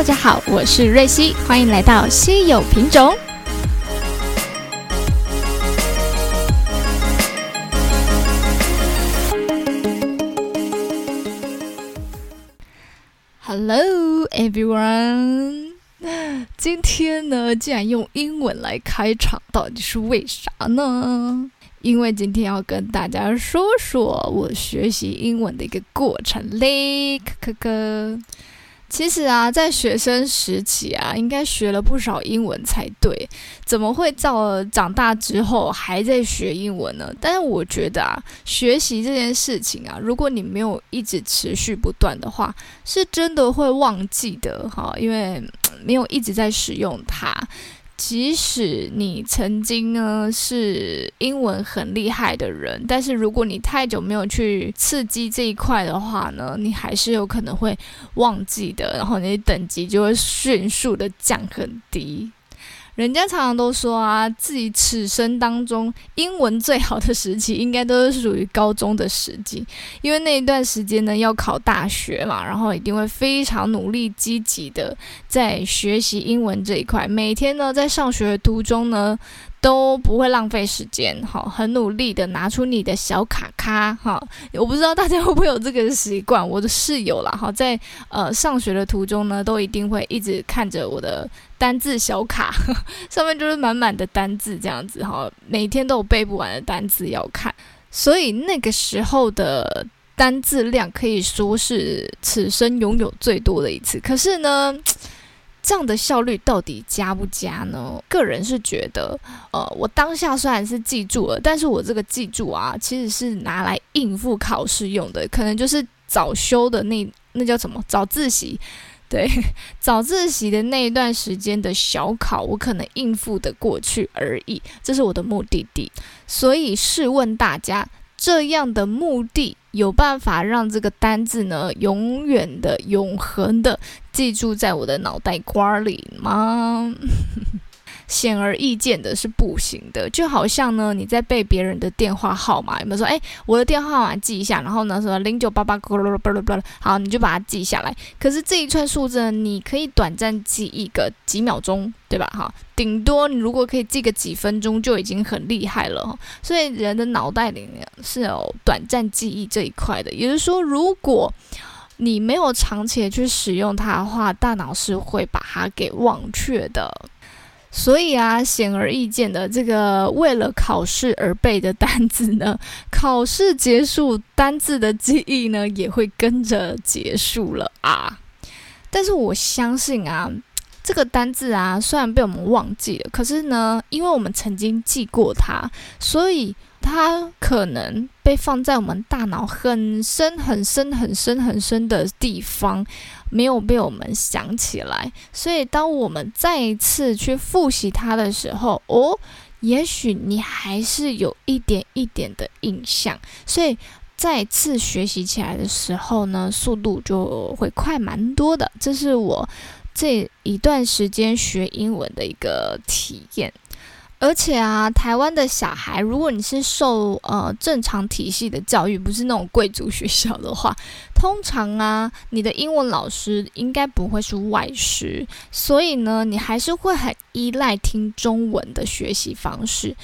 大家好，我是瑞希，欢迎来到稀有品种。Hello everyone，今天呢，竟然用英文来开场，到底是为啥呢？因为今天要跟大家说说我学习英文的一个过程嘞，可可可。其实啊，在学生时期啊，应该学了不少英文才对，怎么会到了长大之后还在学英文呢？但是我觉得啊，学习这件事情啊，如果你没有一直持续不断的话，是真的会忘记的哈，因为没有一直在使用它。即使你曾经呢是英文很厉害的人，但是如果你太久没有去刺激这一块的话呢，你还是有可能会忘记的，然后你的等级就会迅速的降很低。人家常常都说啊，自己此生当中英文最好的时期，应该都是属于高中的时期，因为那一段时间呢要考大学嘛，然后一定会非常努力积极的在学习英文这一块，每天呢在上学的途中呢。都不会浪费时间，哈，很努力的拿出你的小卡卡，哈，我不知道大家会不会有这个习惯，我的室友啦，哈，在呃上学的途中呢，都一定会一直看着我的单字小卡，上面就是满满的单字这样子，哈，每天都有背不完的单字要看，所以那个时候的单字量可以说是此生拥有最多的一次，可是呢。这样的效率到底加不加呢？个人是觉得，呃，我当下虽然是记住了，但是我这个记住啊，其实是拿来应付考试用的，可能就是早修的那那叫什么早自习，对，早自习的那一段时间的小考，我可能应付的过去而已，这是我的目的地。所以试问大家。这样的目的有办法让这个单字呢永远的、永恒的记住在我的脑袋瓜里吗？显而易见的是不行的，就好像呢，你在背别人的电话号码，有没有说，哎，我的电话号码记一下，然后呢，什么零九八八，好，你就把它记下来。可是这一串数字呢，你可以短暂记一个几秒钟，对吧？哈，顶多你如果可以记个几分钟，就已经很厉害了。所以人的脑袋里面是有短暂记忆这一块的，也就是说，如果你没有长期的去使用它的话，大脑是会把它给忘却的。所以啊，显而易见的，这个为了考试而背的单字呢，考试结束，单字的记忆呢也会跟着结束了啊。但是我相信啊，这个单字啊，虽然被我们忘记了，可是呢，因为我们曾经记过它，所以。它可能被放在我们大脑很深、很深、很深、很深的地方，没有被我们想起来。所以，当我们再一次去复习它的时候，哦，也许你还是有一点一点的印象。所以，再次学习起来的时候呢，速度就会快蛮多的。这是我这一段时间学英文的一个体验。而且啊，台湾的小孩，如果你是受呃正常体系的教育，不是那种贵族学校的话，通常啊，你的英文老师应该不会是外师，所以呢，你还是会很依赖听中文的学习方式。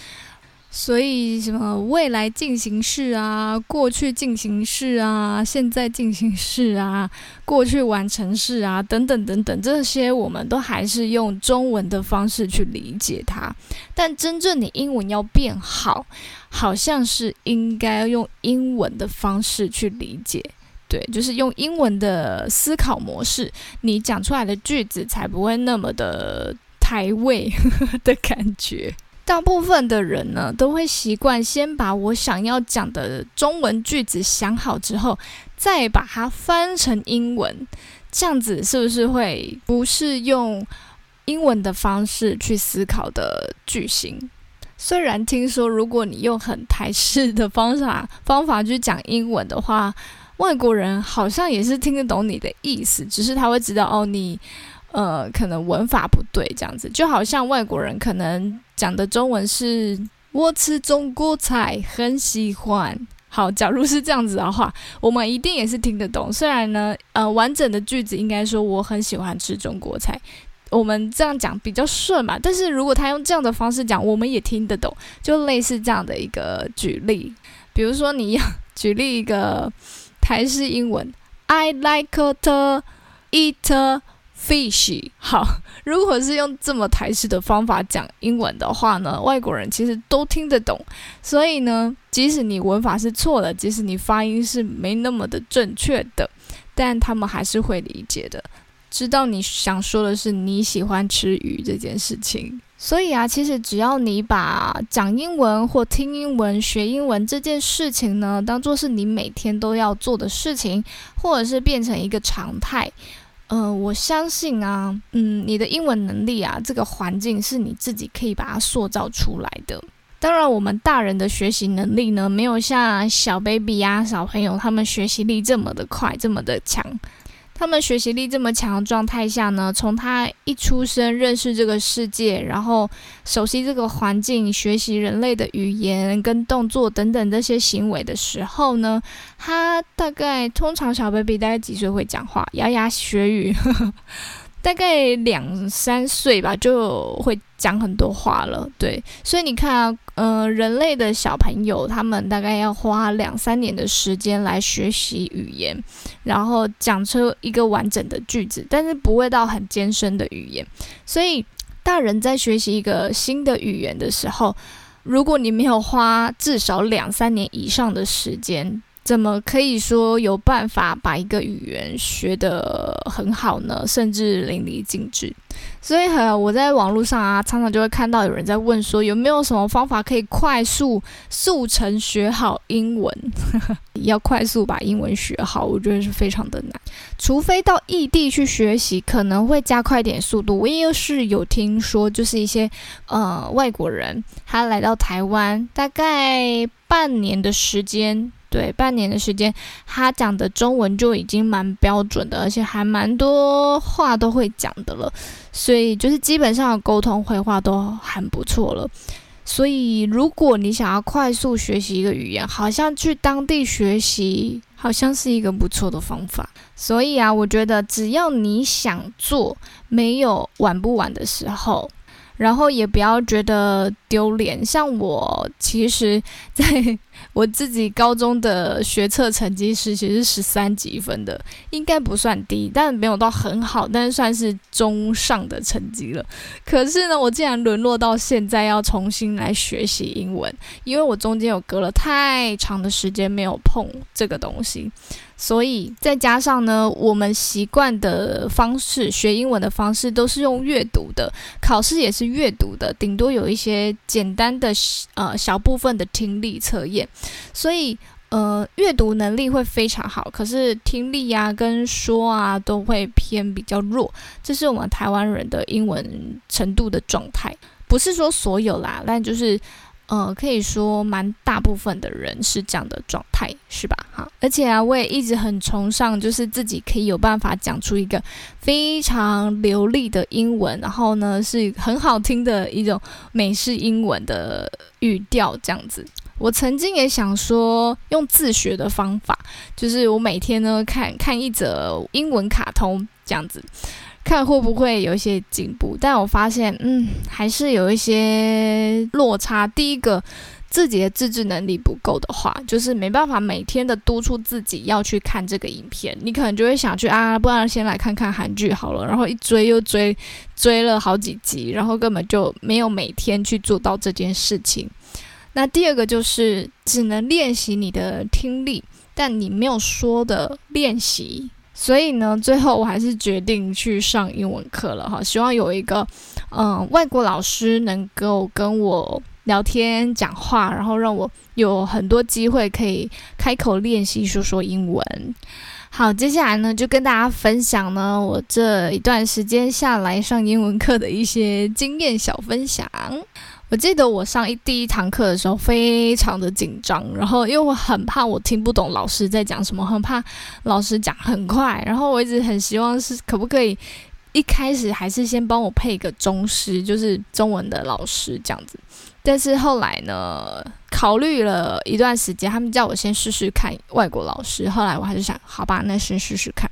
所以，什么未来进行式啊，过去进行式啊，现在进行式啊，过去完成式啊，等等等等，这些我们都还是用中文的方式去理解它。但真正你英文要变好，好像是应该用英文的方式去理解。对，就是用英文的思考模式，你讲出来的句子才不会那么的台味 的感觉。大部分的人呢，都会习惯先把我想要讲的中文句子想好之后，再把它翻成英文。这样子是不是会不是用英文的方式去思考的句型？虽然听说，如果你用很台式的方法方法去讲英文的话，外国人好像也是听得懂你的意思，只是他会知道哦，你。呃，可能文法不对，这样子就好像外国人可能讲的中文是“我吃中国菜，很喜欢”，好，假如是这样子的话，我们一定也是听得懂。虽然呢，呃，完整的句子应该说我很喜欢吃中国菜，我们这样讲比较顺嘛。但是如果他用这样的方式讲，我们也听得懂，就类似这样的一个举例。比如说，你要举例一个台式英文，I like to eat fish。好，如果是用这么台式的方法讲英文的话呢，外国人其实都听得懂。所以呢，即使你文法是错的，即使你发音是没那么的正确的，但他们还是会理解的，知道你想说的是你喜欢吃鱼这件事情。所以啊，其实只要你把讲英文或听英文、学英文这件事情呢，当做是你每天都要做的事情，或者是变成一个常态，呃，我相信啊，嗯，你的英文能力啊，这个环境是你自己可以把它塑造出来的。当然，我们大人的学习能力呢，没有像小 baby 呀、小朋友他们学习力这么的快、这么的强。他们学习力这么强的状态下呢，从他一出生认识这个世界，然后熟悉这个环境，学习人类的语言跟动作等等这些行为的时候呢，他大概通常小 baby 大概几岁会讲话？牙牙学语。大概两三岁吧，就会讲很多话了。对，所以你看啊，呃，人类的小朋友，他们大概要花两三年的时间来学习语言，然后讲出一个完整的句子，但是不会到很艰深的语言。所以，大人在学习一个新的语言的时候，如果你没有花至少两三年以上的时间，怎么可以说有办法把一个语言学得很好呢？甚至淋漓尽致。所以，呃，我在网络上啊，常常就会看到有人在问说，有没有什么方法可以快速速成学好英文？要快速把英文学好，我觉得是非常的难。除非到异地去学习，可能会加快点速度。我也是有听说，就是一些呃外国人，他来到台湾，大概半年的时间。对，半年的时间，他讲的中文就已经蛮标准的，而且还蛮多话都会讲的了，所以就是基本上沟通会话都很不错了。所以如果你想要快速学习一个语言，好像去当地学习，好像是一个不错的方法。所以啊，我觉得只要你想做，没有晚不晚的时候。然后也不要觉得丢脸，像我其实在我自己高中的学测成绩是其实十三几分的，应该不算低，但没有到很好，但是算是中上的成绩了。可是呢，我竟然沦落到现在要重新来学习英文，因为我中间有隔了太长的时间没有碰这个东西。所以再加上呢，我们习惯的方式学英文的方式都是用阅读的，考试也是阅读的，顶多有一些简单的呃小部分的听力测验。所以呃阅读能力会非常好，可是听力呀跟说啊都会偏比较弱，这是我们台湾人的英文程度的状态。不是说所有啦，但就是。呃，可以说蛮大部分的人是这样的状态，是吧？哈，而且啊，我也一直很崇尚，就是自己可以有办法讲出一个非常流利的英文，然后呢是很好听的一种美式英文的语调，这样子。我曾经也想说用自学的方法，就是我每天呢看看一则英文卡通，这样子。看会不会有一些进步，但我发现，嗯，还是有一些落差。第一个，自己的自制能力不够的话，就是没办法每天的督促自己要去看这个影片。你可能就会想去啊，不然先来看看韩剧好了，然后一追又追，追了好几集，然后根本就没有每天去做到这件事情。那第二个就是只能练习你的听力，但你没有说的练习。所以呢，最后我还是决定去上英文课了哈。希望有一个，嗯，外国老师能够跟我聊天讲话，然后让我有很多机会可以开口练习说说英文。好，接下来呢，就跟大家分享呢，我这一段时间下来上英文课的一些经验小分享。我记得我上一第一堂课的时候非常的紧张，然后因为我很怕我听不懂老师在讲什么，很怕老师讲很快，然后我一直很希望是可不可以一开始还是先帮我配一个中师，就是中文的老师这样子。但是后来呢，考虑了一段时间，他们叫我先试试看外国老师。后来我还是想，好吧，那先试试看，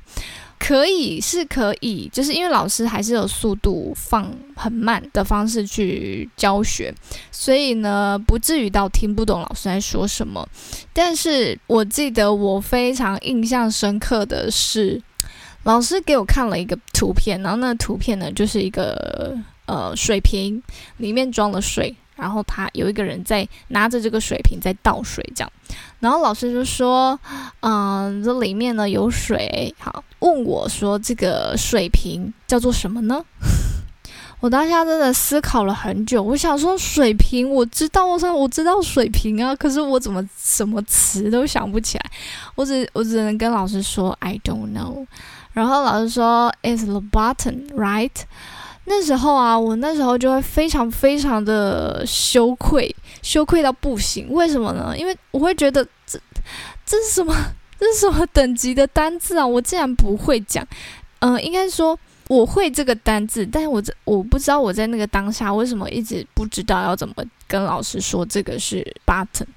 可以是可以，就是因为老师还是有速度放很慢的方式去教学，所以呢，不至于到听不懂老师在说什么。但是我记得我非常印象深刻的是，老师给我看了一个图片，然后那个图片呢，就是一个呃水瓶，里面装了水。然后他有一个人在拿着这个水瓶在倒水，这样。然后老师就说：“嗯，这里面呢有水。”好，问我说：“这个水瓶叫做什么呢？” 我当下真的思考了很久。我想说水瓶，我知道，我说我知道水瓶啊，可是我怎么什么词都想不起来。我只我只能跟老师说：“I don't know。”然后老师说：“It's the button, right？” 那时候啊，我那时候就会非常非常的羞愧，羞愧到不行。为什么呢？因为我会觉得这这是什么？这是什么等级的单字啊？我竟然不会讲。嗯，应该说我会这个单字，但是我这我不知道我在那个当下为什么一直不知道要怎么跟老师说这个是 button，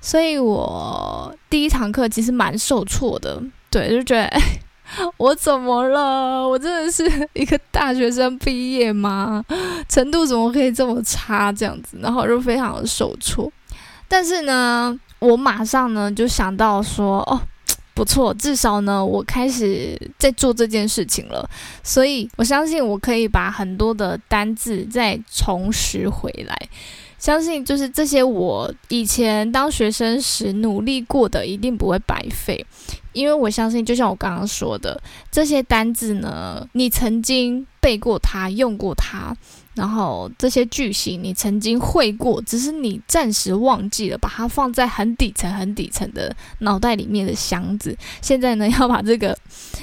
所以我第一堂课其实蛮受挫的。对，就觉得。我怎么了？我真的是一个大学生毕业吗？程度怎么可以这么差？这样子，然后就非常的受挫。但是呢，我马上呢就想到说，哦，不错，至少呢我开始在做这件事情了。所以我相信我可以把很多的单字再重拾回来。相信就是这些，我以前当学生时努力过的，一定不会白费。因为我相信，就像我刚刚说的，这些单字呢，你曾经背过它，用过它，然后这些句型你曾经会过，只是你暂时忘记了，把它放在很底层、很底层的脑袋里面的箱子。现在呢，要把这个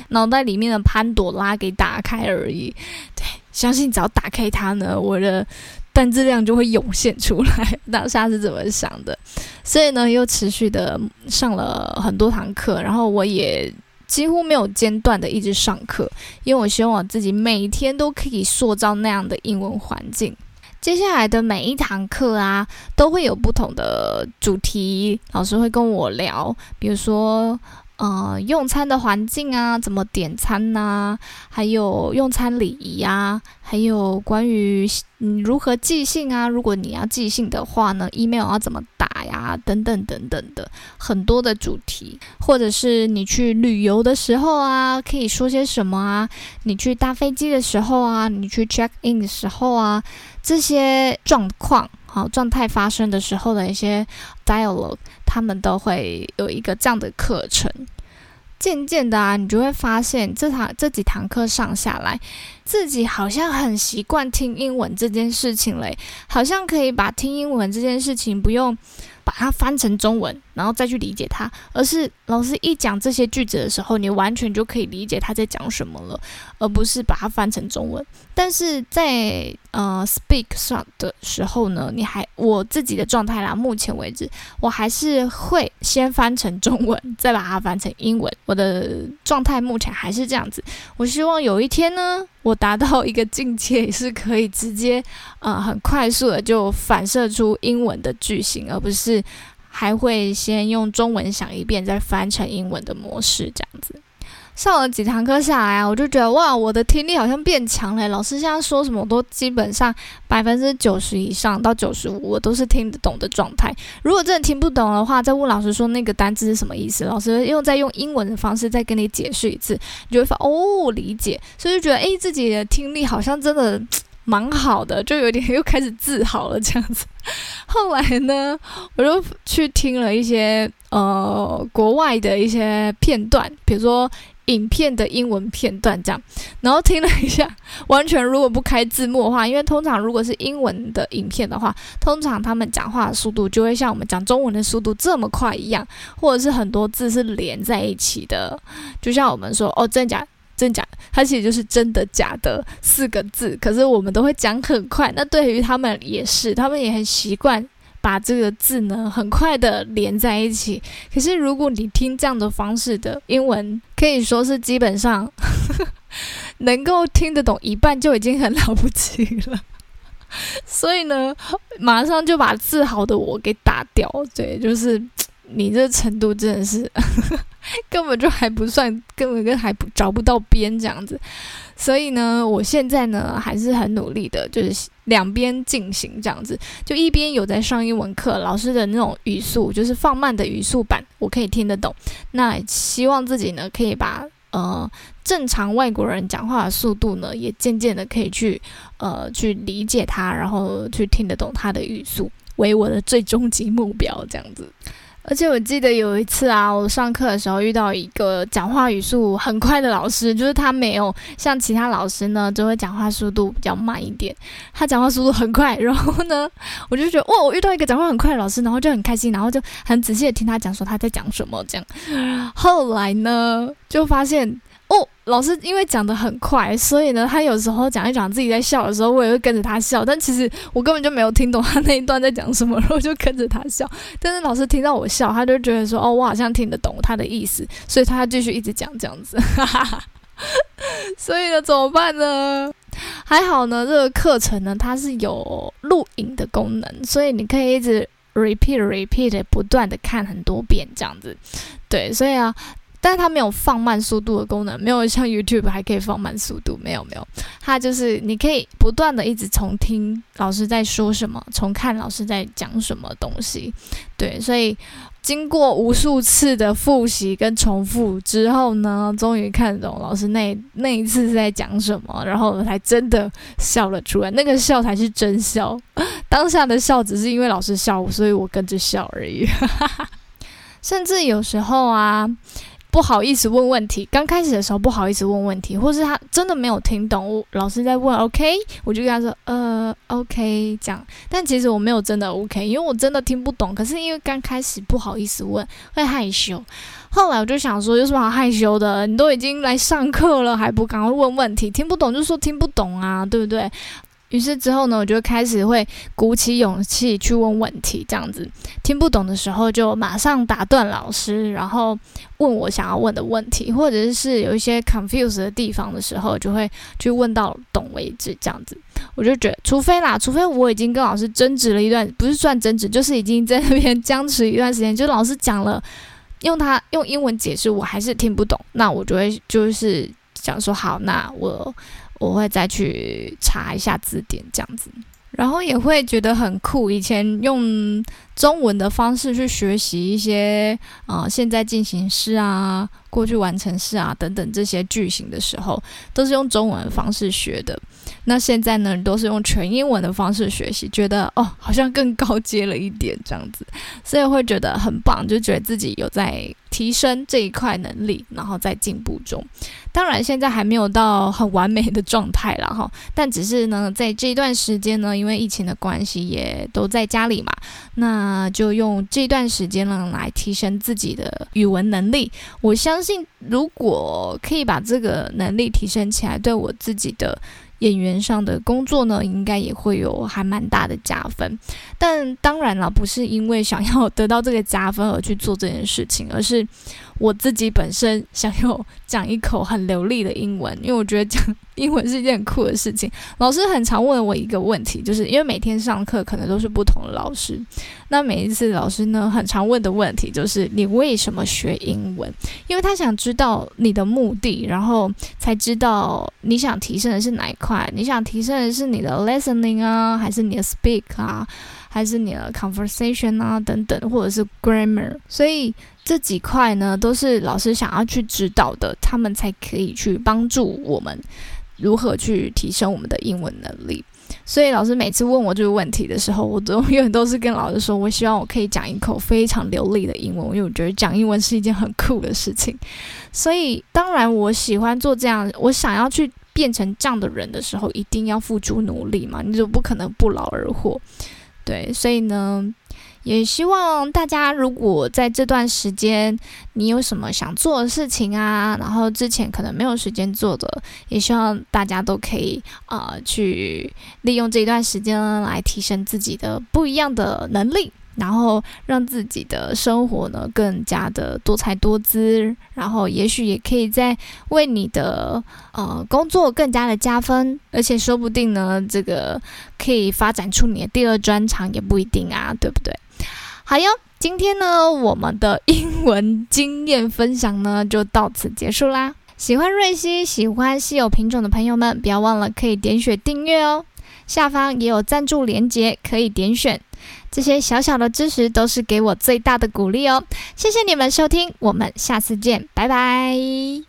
脑袋里面的潘朵拉给打开而已。对，相信只要打开它呢，我的。单质量就会涌现出来，当下是怎么想的？所以呢，又持续的上了很多堂课，然后我也几乎没有间断的一直上课，因为我希望我自己每天都可以塑造那样的英文环境。接下来的每一堂课啊，都会有不同的主题，老师会跟我聊，比如说。呃，用餐的环境啊，怎么点餐呐？还有用餐礼仪啊，还有关于嗯如何寄信啊？如果你要寄信的话呢，email 要怎么打呀？等等等等的很多的主题，或者是你去旅游的时候啊，可以说些什么啊？你去搭飞机的时候啊，你去 check in 的时候啊，这些状况好状态发生的时候的一些 dialogue。他们都会有一个这样的课程，渐渐的啊，你就会发现这堂这几堂课上下来，自己好像很习惯听英文这件事情嘞，好像可以把听英文这件事情不用。把它翻成中文，然后再去理解它，而是老师一讲这些句子的时候，你完全就可以理解他在讲什么了，而不是把它翻成中文。但是在呃 speak 上的时候呢，你还我自己的状态啦，目前为止我还是会先翻成中文，再把它翻成英文。我的状态目前还是这样子。我希望有一天呢。我达到一个境界，是可以直接，呃，很快速的就反射出英文的句型，而不是还会先用中文想一遍，再翻成英文的模式这样子。上了几堂课下来啊，我就觉得哇，我的听力好像变强了。老师现在说什么，都基本上百分之九十以上到九十五，我都是听得懂的状态。如果真的听不懂的话，再问老师说那个单字是什么意思，老师又再用英文的方式再跟你解释一次，你就会发哦理解。所以就觉得诶，自己的听力好像真的蛮好的，就有点又开始自豪了这样子。后来呢，我就去听了一些呃国外的一些片段，比如说。影片的英文片段这样，然后听了一下，完全如果不开字幕的话，因为通常如果是英文的影片的话，通常他们讲话速度就会像我们讲中文的速度这么快一样，或者是很多字是连在一起的，就像我们说哦真假真假，它其实就是真的假的四个字，可是我们都会讲很快，那对于他们也是，他们也很习惯。把这个字呢很快的连在一起。可是如果你听这样的方式的英文，可以说是基本上 能够听得懂一半就已经很了不起了。所以呢，马上就把自豪的我给打掉。对，就是你这程度真的是 根本就还不算，根本跟还不找不到边这样子。所以呢，我现在呢还是很努力的，就是两边进行这样子，就一边有在上英文课，老师的那种语速就是放慢的语速版，我可以听得懂。那希望自己呢可以把呃正常外国人讲话的速度呢，也渐渐的可以去呃去理解他，然后去听得懂他的语速，为我的最终极目标这样子。而且我记得有一次啊，我上课的时候遇到一个讲话语速很快的老师，就是他没有像其他老师呢，就会讲话速度比较慢一点。他讲话速度很快，然后呢，我就觉得哇，我遇到一个讲话很快的老师，然后就很开心，然后就很仔细的听他讲说他在讲什么这样。后来呢，就发现。老师因为讲的很快，所以呢，他有时候讲一讲自己在笑的时候，我也会跟着他笑。但其实我根本就没有听懂他那一段在讲什么，然后就跟着他笑。但是老师听到我笑，他就觉得说：“哦，我好像听得懂他的意思。”所以他继续一直讲这样子。所以呢，怎么办呢？还好呢，这个课程呢，它是有录影的功能，所以你可以一直 repeat repeat 不断的看很多遍这样子。对，所以啊。但是它没有放慢速度的功能，没有像 YouTube 还可以放慢速度，没有没有，它就是你可以不断的一直重听老师在说什么，重看老师在讲什么东西，对，所以经过无数次的复习跟重复之后呢，终于看懂老师那那一次是在讲什么，然后才真的笑了出来，那个笑才是真笑，当下的笑只是因为老师笑，所以我跟着笑而已，甚至有时候啊。不好意思问问题，刚开始的时候不好意思问问题，或是他真的没有听懂，老师在问，OK，我就跟他说，呃，OK，这样。但其实我没有真的 OK，因为我真的听不懂。可是因为刚开始不好意思问，会害羞。后来我就想说，有什么好害羞的？你都已经来上课了，还不赶快问问题？听不懂就说听不懂啊，对不对？于是之后呢，我就开始会鼓起勇气去问问题，这样子听不懂的时候就马上打断老师，然后问我想要问的问题，或者是有一些 confuse 的地方的时候，就会去问到懂为止，这样子。我就觉得，除非啦，除非我已经跟老师争执了一段，不是算争执，就是已经在那边僵持一段时间，就老师讲了，用他用英文解释，我还是听不懂，那我就会就是想说，好，那我。我会再去查一下字典，这样子，然后也会觉得很酷。以前用中文的方式去学习一些啊，现在进行式啊、过去完成式啊等等这些句型的时候，都是用中文方式学的。那现在呢，都是用全英文的方式学习，觉得哦，好像更高阶了一点这样子，所以会觉得很棒，就觉得自己有在提升这一块能力，然后在进步中。当然，现在还没有到很完美的状态了哈，但只是呢，在这一段时间呢，因为疫情的关系，也都在家里嘛，那就用这段时间呢来提升自己的语文能力。我相相信，如果可以把这个能力提升起来，对我自己的。演员上的工作呢，应该也会有还蛮大的加分。但当然了，不是因为想要得到这个加分而去做这件事情，而是。我自己本身想要讲一口很流利的英文，因为我觉得讲英文是一件很酷的事情。老师很常问我一个问题，就是因为每天上课可能都是不同的老师，那每一次老师呢很常问的问题就是你为什么学英文？因为他想知道你的目的，然后才知道你想提升的是哪一块。你想提升的是你的 listening 啊，还是你的 speak 啊，还是你的 conversation 啊等等，或者是 grammar？所以。这几块呢，都是老师想要去指导的，他们才可以去帮助我们如何去提升我们的英文能力。所以老师每次问我这个问题的时候，我都永远都是跟老师说，我希望我可以讲一口非常流利的英文，因为我觉得讲英文是一件很酷的事情。所以当然，我喜欢做这样，我想要去变成这样的人的时候，一定要付出努力嘛，你就不可能不劳而获。对，所以呢。也希望大家，如果在这段时间你有什么想做的事情啊，然后之前可能没有时间做的，也希望大家都可以啊，去利用这一段时间来提升自己的不一样的能力。然后让自己的生活呢更加的多彩多姿，然后也许也可以在为你的呃工作更加的加分，而且说不定呢，这个可以发展出你的第二专长也不一定啊，对不对？好哟，今天呢，我们的英文经验分享呢就到此结束啦。喜欢瑞希、喜欢稀有品种的朋友们，不要忘了可以点选订阅哦。下方也有赞助连结，可以点选。这些小小的支持都是给我最大的鼓励哦，谢谢你们收听，我们下次见，拜拜。